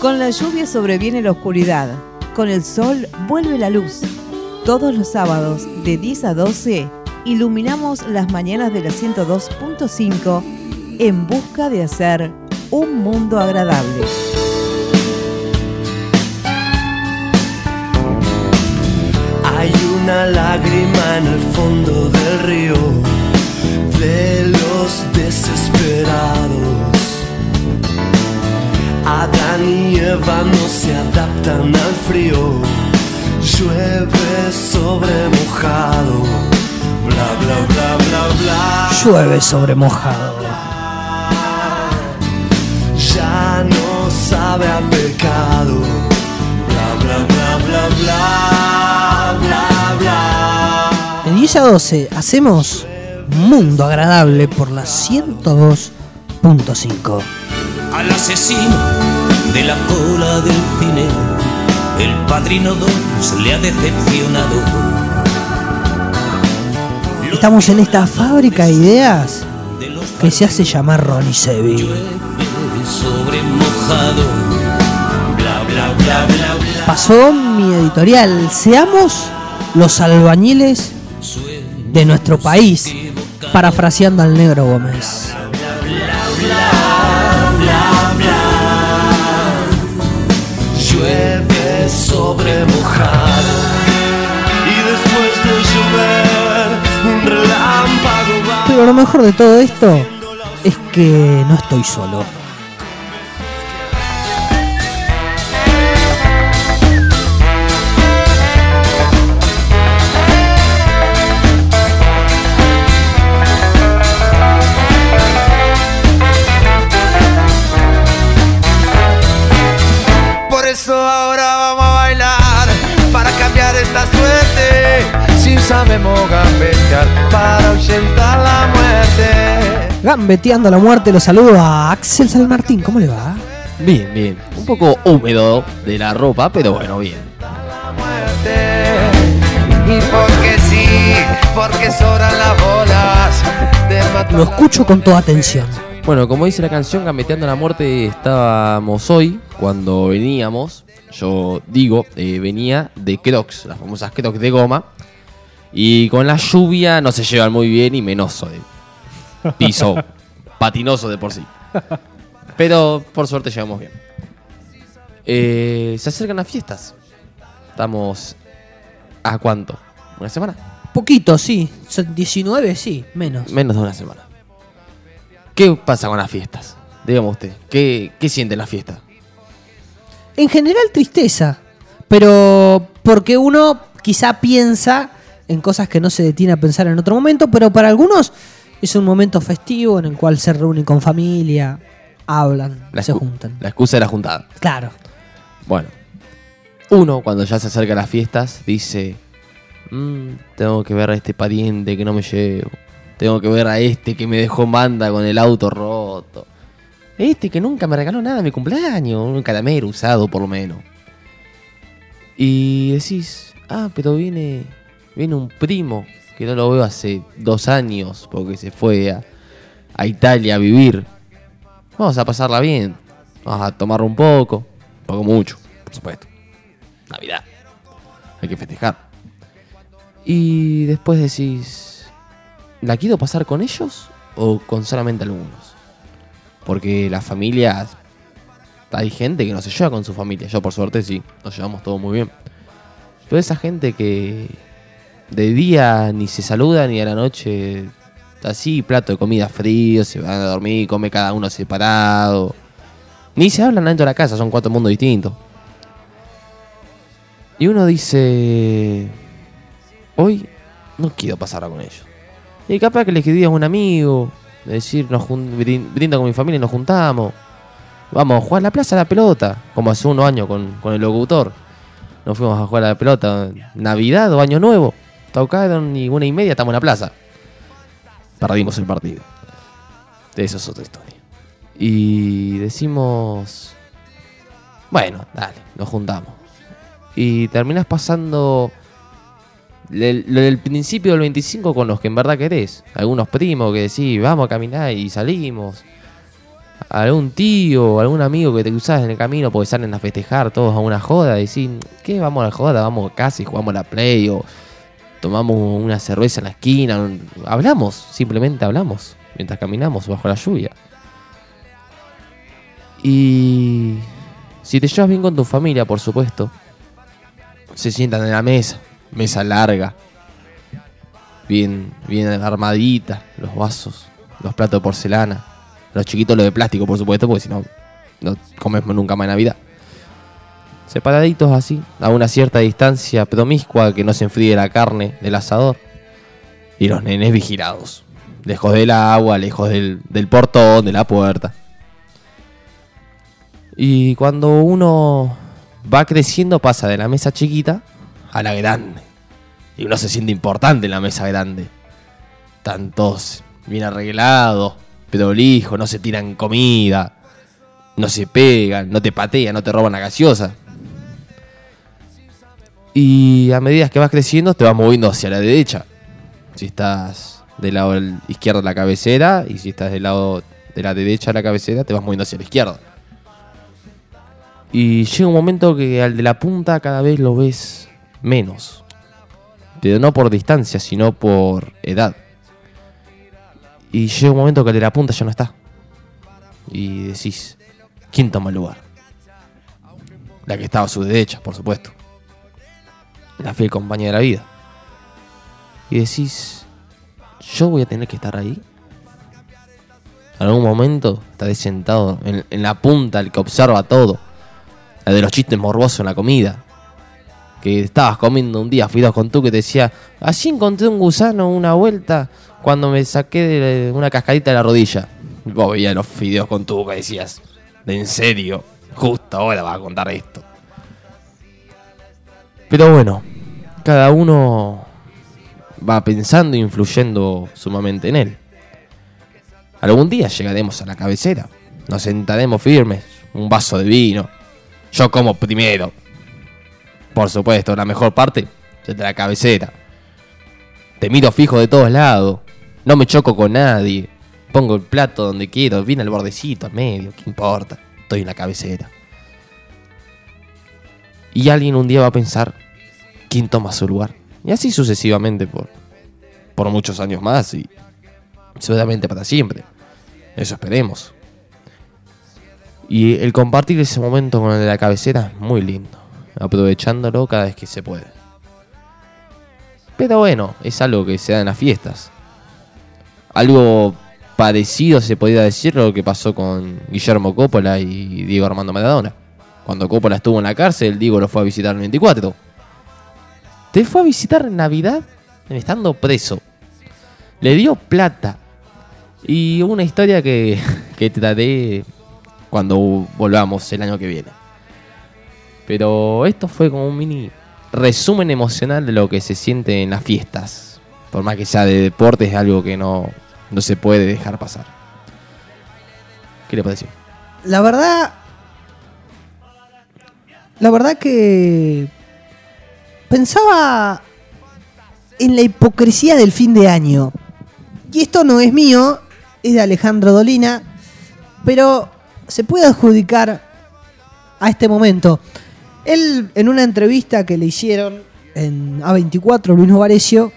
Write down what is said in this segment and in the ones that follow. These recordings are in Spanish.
Con la lluvia sobreviene la oscuridad, con el sol vuelve la luz. Todos los sábados de 10 a 12 iluminamos las mañanas de la 102.5 en busca de hacer un mundo agradable. Hay una lágrima en el fondo del río de los desesperados. Adán y Eva no se adaptan al frío. Llueve sobre mojado. Bla bla bla bla bla. Llueve sobre mojado. Ya no sabe a pecado. Bla bla bla bla bla bla bla. De 10 a 12 hacemos Mundo Agradable por la 102.5. al asesino de la cola del cine. El padrino 2 le ha decepcionado. Estamos en esta fábrica de ideas que se hace llamar Ronnie Seville. Llueve sobre mojado. Bla bla bla bla bla. Pasó mi editorial. Seamos los albañiles de nuestro país, parafraseando al negro Gómez. Mejor de todo esto es que no estoy solo. Gambeteando la muerte, lo saludo a Axel San Martín. ¿Cómo le va? Bien, bien. Un poco húmedo de la ropa, pero bueno, bien. Porque sí, porque sobran las bolas Lo escucho con toda atención. Bueno, como dice la canción, Gambeteando la Muerte, estábamos hoy, cuando veníamos, yo digo, eh, venía de Crocs, las famosas Crocs de goma, y con la lluvia no se llevan muy bien y menos hoy. Piso patinoso de por sí. Pero por suerte llevamos bien. Eh, se acercan las fiestas. Estamos... ¿A cuánto? ¿Una semana? Poquito, sí. Son 19, sí, menos. Menos de una semana. ¿Qué pasa con las fiestas? Dígame usted, ¿qué, qué siente en la fiesta? En general tristeza, pero porque uno quizá piensa en cosas que no se detiene a pensar en otro momento, pero para algunos es un momento festivo en el cual se reúnen con familia, hablan, se juntan. La excusa de la juntada. Claro. Bueno, uno cuando ya se acerca a las fiestas dice, "Mm, tengo que ver a este pariente que no me llevo, tengo que ver a este que me dejó manda con el auto roto, este que nunca me regaló nada en mi cumpleaños, un caramelo usado por lo menos. Y decís, ah, pero viene, viene un primo que no lo veo hace dos años porque se fue a, a Italia a vivir. Vamos a pasarla bien, vamos a tomar un poco, un poco mucho, por supuesto. Navidad, hay que festejar. Y después decís, ¿la quiero pasar con ellos o con solamente algunos? Porque las familias, hay gente que no se lleva con su familia. Yo por suerte sí, nos llevamos todos muy bien. Pero esa gente que de día ni se saluda ni a la noche así, plato de comida frío, se van a dormir, come cada uno separado. Ni se hablan dentro de la casa, son cuatro mundos distintos. Y uno dice, hoy no quiero pasarla con ellos. Y capaz que le escribí a un amigo, de decir, nos brinda con mi familia y nos juntamos. Vamos a jugar a la plaza a la pelota, como hace unos años con, con el locutor. Nos fuimos a jugar a la pelota, Navidad o Año Nuevo. Tocaron y una y media estamos en la plaza. Perdimos el partido. Eso es otra historia. Y decimos, bueno, dale, nos juntamos. Y terminas pasando lo del principio del 25 con los que en verdad querés. Algunos primos que decís, vamos a caminar y salimos. algún tío algún amigo que te cruzas en el camino porque salen a festejar todos a una joda decís, ¿qué? Vamos a la joda, vamos y jugamos a la play o tomamos una cerveza en la esquina. Hablamos, simplemente hablamos mientras caminamos bajo la lluvia. Y si te llevas bien con tu familia, por supuesto, se sientan en la mesa, mesa larga, bien, bien armadita, los vasos, los platos de porcelana, los chiquitos los de plástico, por supuesto, porque si no, no comes nunca más en Navidad. Separaditos así, a una cierta distancia promiscua que no se enfríe la carne del asador. Y los nenes vigilados, lejos del agua, lejos del, del portón, de la puerta. Y cuando uno va creciendo pasa de la mesa chiquita a la grande. Y uno se siente importante en la mesa grande. Tantos bien arreglados, prolijos, no se tiran comida, no se pegan, no te patean, no te roban la gaseosa. Y a medida que vas creciendo te vas moviendo hacia la derecha. Si estás del lado izquierdo de la cabecera y si estás del lado de la derecha de la cabecera te vas moviendo hacia la izquierda. Y llega un momento que al de la punta cada vez lo ves menos. Pero no por distancia, sino por edad. Y llega un momento que el de la punta ya no está. Y decís, ¿quién toma el lugar? La que estaba a su derecha, por supuesto. La fiel compañía de la vida. Y decís, ¿yo voy a tener que estar ahí? En algún momento estás sentado en, en la punta, el que observa todo. La de los chistes morbosos en la comida. Que estabas comiendo un día fideos con tú que te decía, así encontré un gusano una vuelta cuando me saqué de una cascadita de la rodilla. Vos veías los fideos con tú que decías, ¿de en serio? Justo ahora vas a contar esto. Pero bueno, cada uno va pensando e influyendo sumamente en él. Algún día llegaremos a la cabecera, nos sentaremos firmes, un vaso de vino. Yo como primero. Por supuesto, la mejor parte es de la cabecera. Te miro fijo de todos lados. No me choco con nadie. Pongo el plato donde quiero, viene al bordecito, al medio, ¿qué importa? Estoy en la cabecera. Y alguien un día va a pensar, ¿quién toma su lugar? Y así sucesivamente por, por muchos años más y seguramente para siempre. Eso esperemos. Y el compartir ese momento con el de la cabecera es muy lindo. Aprovechándolo cada vez que se puede. Pero bueno, es algo que se da en las fiestas. Algo parecido se podría decir lo que pasó con Guillermo Coppola y Diego Armando Maradona. Cuando Coppola estuvo en la cárcel, Diego lo fue a visitar el 24. Te fue a visitar en Navidad estando preso. Le dio plata. Y una historia que, que trataré cuando volvamos el año que viene. Pero esto fue como un mini resumen emocional de lo que se siente en las fiestas. Por más que sea de deporte, es algo que no, no se puede dejar pasar. ¿Qué le pareció? La verdad. La verdad que. Pensaba en la hipocresía del fin de año. Y esto no es mío, es de Alejandro Dolina. Pero se puede adjudicar a este momento. Él, en una entrevista que le hicieron en A24, Luis Novarecio,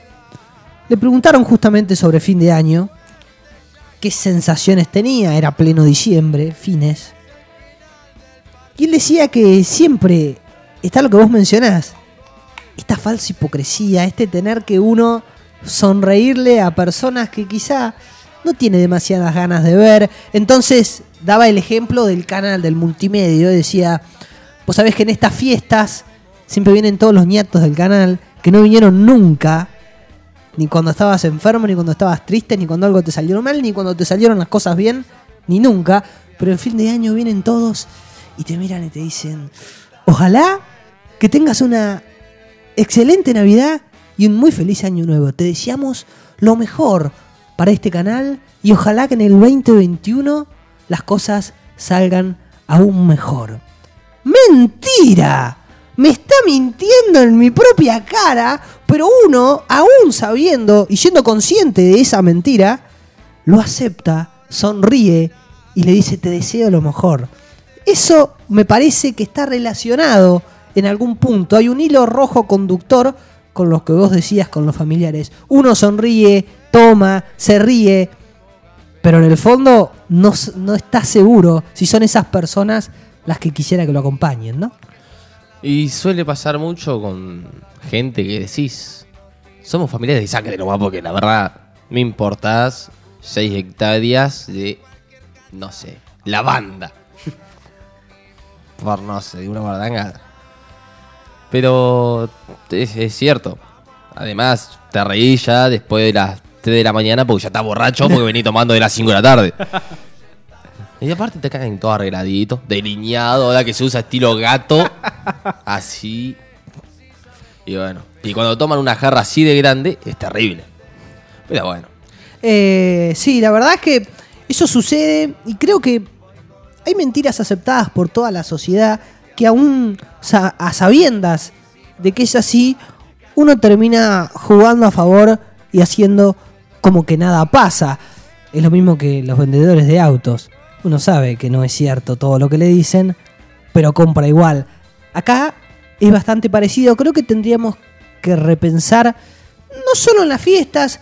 le preguntaron justamente sobre fin de año, qué sensaciones tenía, era pleno diciembre, fines. Y él decía que siempre está lo que vos mencionás, esta falsa hipocresía, este tener que uno sonreírle a personas que quizá no tiene demasiadas ganas de ver. Entonces daba el ejemplo del canal del multimedio, decía, vos sabés que en estas fiestas siempre vienen todos los nietos del canal que no vinieron nunca, ni cuando estabas enfermo, ni cuando estabas triste, ni cuando algo te salió mal, ni cuando te salieron las cosas bien, ni nunca, pero en fin de año vienen todos y te miran y te dicen, ojalá que tengas una excelente Navidad y un muy feliz año nuevo. Te deseamos lo mejor para este canal y ojalá que en el 2021 las cosas salgan aún mejor. ¡Mentira! Me está mintiendo en mi propia cara, pero uno, aún sabiendo y siendo consciente de esa mentira, lo acepta, sonríe y le dice te deseo lo mejor. Eso me parece que está relacionado en algún punto. Hay un hilo rojo conductor con los que vos decías con los familiares. Uno sonríe, toma, se ríe, pero en el fondo no, no está seguro si son esas personas las que quisiera que lo acompañen, ¿no? Y suele pasar mucho con gente que decís, somos familiares de sangre nomás, porque la verdad me importás 6 hectáreas de, no sé, lavanda. Por no sé, una bardanga. Pero es, es cierto. Además, te reí ya después de las 3 de la mañana porque ya estás borracho porque venís tomando de las 5 de la tarde. Y aparte te caen todo arregladito, delineado, ahora que se usa estilo gato. Así. Y bueno. Y cuando toman una jarra así de grande, es terrible. Pero bueno. Eh, sí, la verdad es que eso sucede y creo que hay mentiras aceptadas por toda la sociedad que aún a sabiendas de que es así, uno termina jugando a favor y haciendo como que nada pasa. Es lo mismo que los vendedores de autos. Uno sabe que no es cierto todo lo que le dicen, pero compra igual. Acá es bastante parecido. Creo que tendríamos que repensar no solo en las fiestas,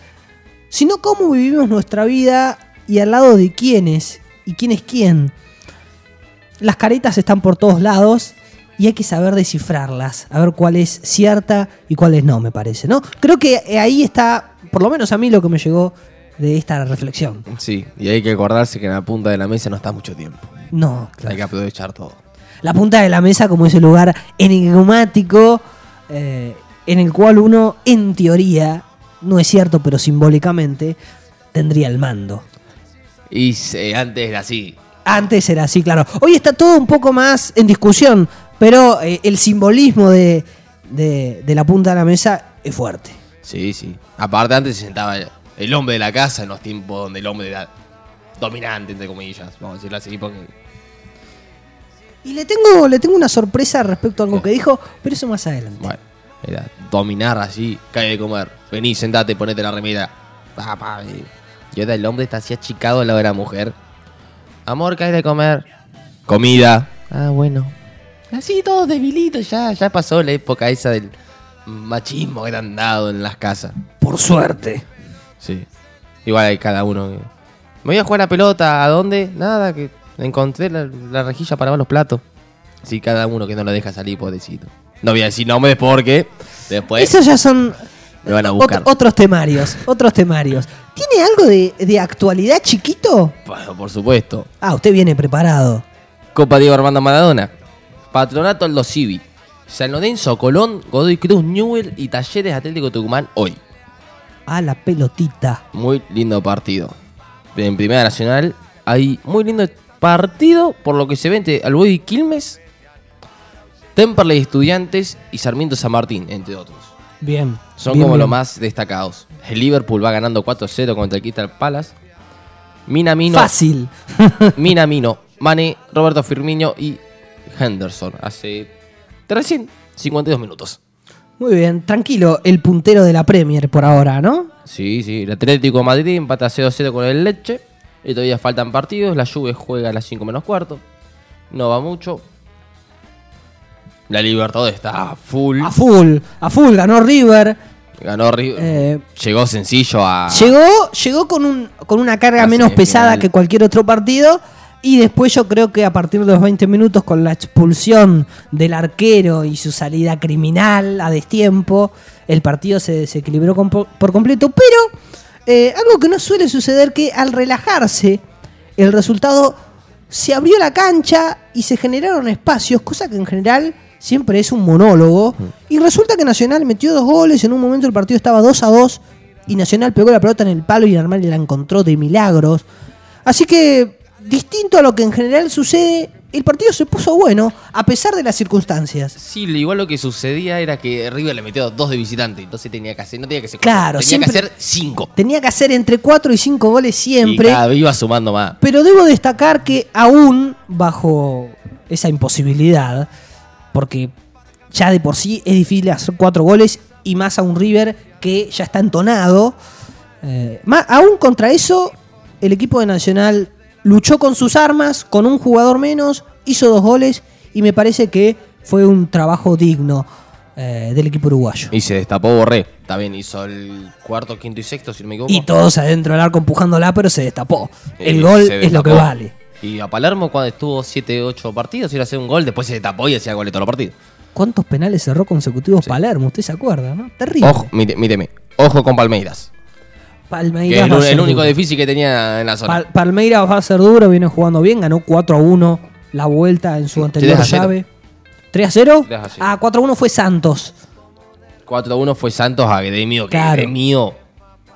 sino cómo vivimos nuestra vida y al lado de quiénes y quién es quién. Las caretas están por todos lados y hay que saber descifrarlas, a ver cuál es cierta y cuál es no, me parece, ¿no? Creo que eh, ahí está, por lo menos a mí, lo que me llegó de esta reflexión. Sí, y hay que acordarse que en la punta de la mesa no está mucho tiempo. No, Hay que aprovechar todo. la punta de la mesa como ese lugar enigmático eh, en el cual uno, en teoría, no es cierto, pero simbólicamente, tendría el mando. Y se- antes era así. Antes era así, claro. Hoy está todo un poco más en discusión, pero eh, el simbolismo de, de- de la punta de la mesa es fuerte. Sí, sí. Aparte antes se sentaba el hombre de la casa en los tiempos donde el hombre era dominante, entre comillas. Vamos a decirlo así porque... Y le tengo, le tengo una sorpresa respecto a algo que dijo, pero eso más adelante. Bueno, era dominar así, cae de comer. Vení, sentate, ponete la remera. Pa, pa, y y ahora el hombre está así achicado al lado de la mujer. Amor, cae de comer. Comida. Ah, bueno. Así todo debilito, ya, ya pasó la época esa del machismo que han dado en las casas. Por suerte. Sí. Igual hay cada uno. que- Me voy a jugar a la pelota, ¿a dónde? Nada, que encontré la, la rejilla para lavar los platos. Sí, cada uno que no lo deja salir, pobrecito. No voy a decir nombres porque después Esos ya son me van a ot- buscar. otros temarios, otros temarios. ¿Tiene algo de, de actualidad chiquito? Bueno, por supuesto. Ah, usted viene preparado. Copa Diego Armando Maradona. Patronato Aldo Civi. San Lorenzo, Colón, Godoy Cruz, Newell y Talleres Atlético Tucumán hoy. Ah, la pelotita. Muy lindo partido. En Primera Nacional hay muy lindo partido por lo que se ve entre Alboy y Quilmes, Temperley Estudiantes y Sarmiento San Martín, entre otros. Bien. Son bien, como bien. los más destacados. El Liverpool va ganando 4-0 contra el Crystal Palace. Minamino, Fácil. Minamino, Mane, Roberto Firmino y Henderson. Hace recién 52 minutos. Muy bien, tranquilo, el puntero de la Premier por ahora, ¿no? Sí, sí. El Atlético de Madrid empata 0-0 con el Leche. Y todavía faltan partidos. La Juve juega a las 5 menos cuarto. No va mucho. La Libertadores está a full. A full, a full, ganó River. Ganó. Eh, Llegó sencillo a. Llegó, llegó con, un, con una carga menos pesada que cualquier otro partido. Y después yo creo que a partir de los 20 minutos con la expulsión del arquero y su salida criminal a destiempo, el partido se desequilibró por completo. Pero eh, algo que no suele suceder que al relajarse el resultado se abrió la cancha y se generaron espacios, cosa que en general siempre es un monólogo. Y resulta que Nacional metió dos goles, en un momento el partido estaba 2 a 2 y Nacional pegó la pelota en el palo y Armani la encontró de milagros. Así que, distinto a lo que en general sucede, el partido se puso bueno a pesar de las circunstancias. Sí, igual lo que sucedía era que River le metió dos de visitante. Entonces tenía que hacer. No tenía que ser. Claro, tenía siempre- que hacer cinco. Tenía que hacer entre 4 y 5 goles siempre. Y cada vez iba sumando más. Pero debo destacar que aún bajo esa imposibilidad, porque ya de por sí es difícil hacer cuatro goles y más a un River que ya está entonado, eh, ma- aún contra eso el equipo de Nacional luchó con sus armas, con un jugador menos, hizo dos goles y me parece que fue un trabajo digno eh, del equipo uruguayo. Y se destapó Borré. También hizo el cuarto, quinto y sexto, si no me equivoco. Y todos adentro del arco empujándola, pero se destapó. El Eh, gol es lo que vale. Y a Palermo, cuando estuvo 7, 8 partidos, iba a hacer un gol, después se destapó y hacía gol de todos los partidos. ¿Cuántos penales cerró consecutivos Palermo? ¿Usted se acuerda, no? Terrible. Ojo, míreme. Ojo con Palmeiras. Que Palmeiras va a el, ser el único difícil que tenía en la zona. Pal- Palmeiras va a ser duro, viene jugando bien, ganó 4 a 1 la vuelta en su anterior 3 a 0. llave. ¿3 a 0? 3 a 0. Ah, 4 a 1 fue Santos. 4-1 fue Santos a Gremio, que Claro. Gremio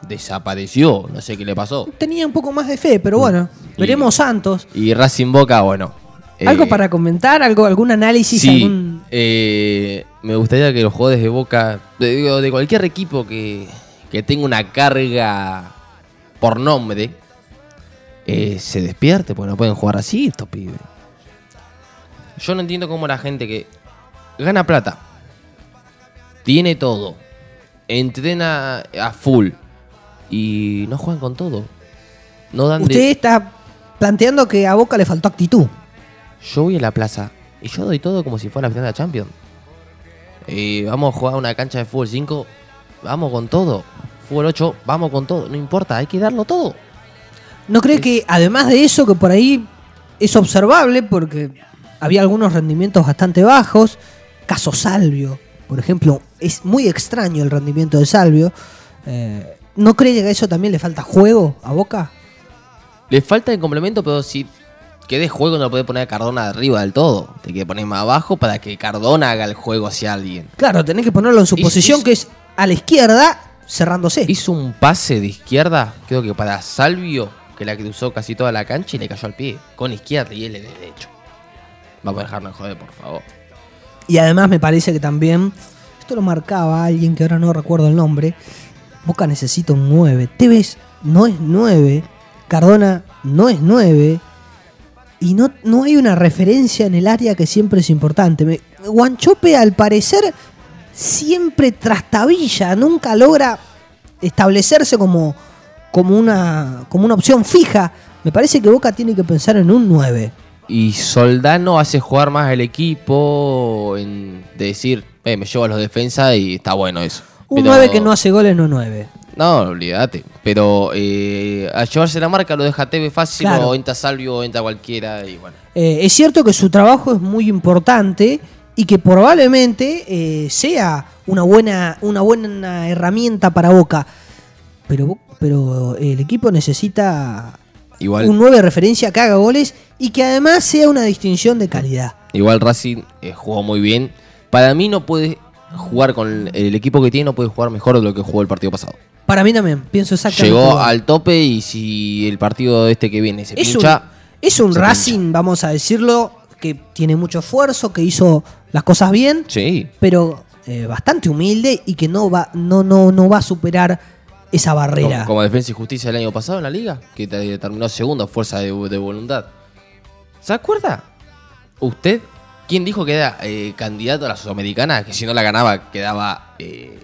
desapareció. No sé qué le pasó. Tenía un poco más de fe, pero bueno, Y- veremos Santos. Y Racing Boca, bueno. ¿Algo eh, para comentar? ¿Algo, ¿Algún análisis? Sí, algún- eh, me gustaría que los jugadores de Boca, de, cualquier equipo que, que tenga una carga por nombre, eh, se despierte, porque no pueden jugar así estos pibes. Yo no entiendo cómo la gente que gana plata, tiene todo, entrena a full y no juegan con todo. No dan de- Usted está planteando que a Boca le faltó actitud. Yo voy a la plaza y yo doy todo como si fuera la final de la Champions. Eh, vamos a jugar una cancha de fútbol 5, vamos con todo. Fútbol 8, vamos con todo. No importa, hay que darlo todo. ¿No cree que además de eso, que por ahí es observable porque había algunos rendimientos bastante bajos, caso Salvio, por ejemplo, es muy extraño el rendimiento de Salvio, eh, ¿no cree que a eso también le falta juego a Boca? Le falta el complemento, pero si querés juego no lo podés poner a Cardona arriba del todo. Te que poner más abajo para que Cardona haga el juego hacia alguien. Claro, tenés que ponerlo en su Hizo- posición hizo- que es a la izquierda, cerrándose. Hizo un pase de izquierda, creo que para Salvio, que la cruzó casi toda la cancha y le cayó al pie. Con izquierda y él de derecho. Vamos a dejarnos joder, por favor. Y además me parece que también, esto lo marcaba alguien que ahora no recuerdo el nombre, Boca necesita un 9. Tevez no es 9, Cardona no es 9, y no, no hay una referencia en el área que siempre es importante. Me- Guanchope al parecer siempre trastabilla, nunca logra establecerse como, como, una, como una opción fija. Me parece que Boca tiene que pensar en un 9. Y Soldano hace jugar más al equipo en de decir, eh, me llevo a los defensas y está bueno eso. Un Pero- 9 que no hace goles no es 9. No, olvídate. Pero eh, a llevarse la marca lo deja TV fácil Claro. o entra Salvio o entra cualquiera y bueno. Eh, es cierto que su trabajo es muy importante y que probablemente eh, sea una buena, una buena herramienta para Boca. Pero, pero el equipo necesita Igual, un 9 de referencia que haga goles y que además sea una distinción de calidad. igual Racing eh, jugó muy bien. Para mí no puede jugar con el equipo que tiene, no puede jugar mejor de lo que jugó el partido pasado. Para mí también, pienso exactamente. Llegó igual. al tope y si el partido este que viene se es pincha, un, es un Racing, vamos a decirlo, que tiene mucho esfuerzo, que hizo las cosas bien, sí. pero eh, bastante humilde y que no va, no, no, no va a superar esa barrera. Como, como Defensa y Justicia el año pasado en la liga, que te- terminó segundo, fuerza de, de voluntad. ¿Se acuerda? ¿Usted? ¿Quién dijo que era eh, candidato a la Sudamericana? Que si no la ganaba quedaba eh,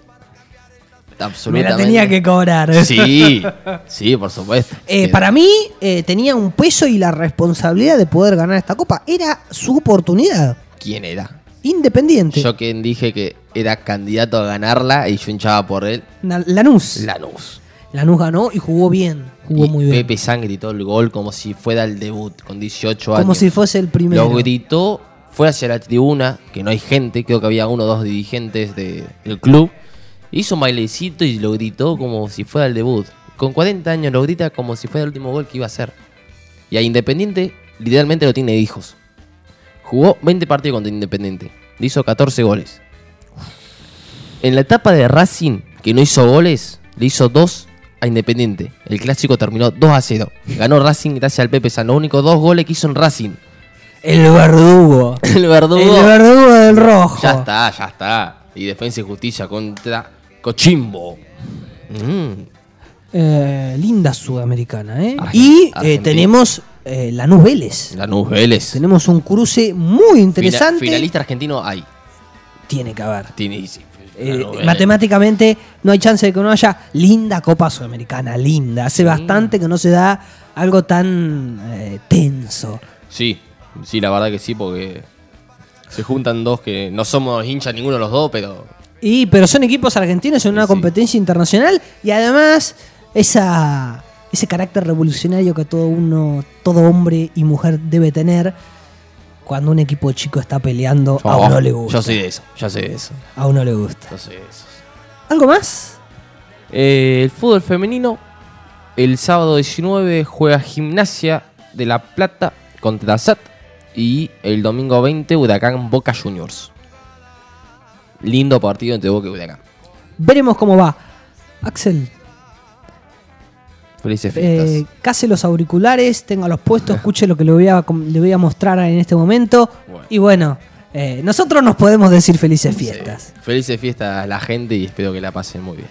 Me absolutamente... la tenía que cobrar. Sí, sí, por supuesto. Eh, Era- para mí eh, tenía un peso y la responsabilidad de poder ganar esta copa. Era su oportunidad. ¿Quién era? Independiente. Yo quien dije que era candidato a ganarla y yo hinchaba por él, Na- Lanús. Lanús. Lanús ganó y jugó bien. Jugó Y muy bien. Pepe San gritó el gol como si fuera el debut, con 18 años. Como si fuese el primero. Lo gritó, fue hacia la tribuna, que no hay gente, creo que había uno o dos dirigentes de- del club. Hizo un bailecito y lo gritó como si fuera el debut. Con 40 años lo grita como si fuera el último gol que iba a hacer. Y a Independiente, literalmente lo tiene hijos. Jugó 20 partidos contra Independiente. Le hizo 14 goles. En la etapa de Racing, que no hizo goles, le hizo 2 a Independiente. El clásico terminó 2 a 0. Ganó Racing gracias al Pepe San. Los únicos dos goles que hizo en Racing. El verdugo. El verdugo. El verdugo del rojo. Ya está, ya está. Y Defensa y Justicia contra Cochimbo. Mm. Eh, linda sudamericana, ¿eh? Argen- y eh, tenemos eh, Lanús Vélez. Lanús Vélez. Tenemos un cruce muy interesante. finalista argentino hay. Tiene que haber. Tiene, sí, eh, matemáticamente no hay chance de que no haya linda Copa Sudamericana, linda. Hace bastante que no se da algo tan eh, tenso. Sí, sí, la verdad que sí, porque se juntan dos que no somos hinchas ninguno de los dos, pero Y, pero son equipos argentinos en una Sí. competencia internacional y además esa, ese carácter revolucionario que todo uno, todo hombre y mujer debe tener cuando un equipo chico está peleando, a Oh, uno le gusta. Yo soy de eso, yo soy de eso, A uno le gusta. yo soy de eso. ¿Algo más? Eh, el fútbol femenino, el sábado 19 juega Gimnasia de La Plata contra SAT y el domingo 20 Huracán Boca Juniors. Lindo partido entre Boca y Huracán. Veremos cómo va. Axel, Felices fiestas. eh, case los auriculares, tenga los puestos, escuche lo que le voy a, com- le voy a mostrar en este momento. Bueno. Y bueno, eh, nosotros nos podemos decir felices fiestas. Sí. Felices fiestas a la gente y espero que la pasen muy bien.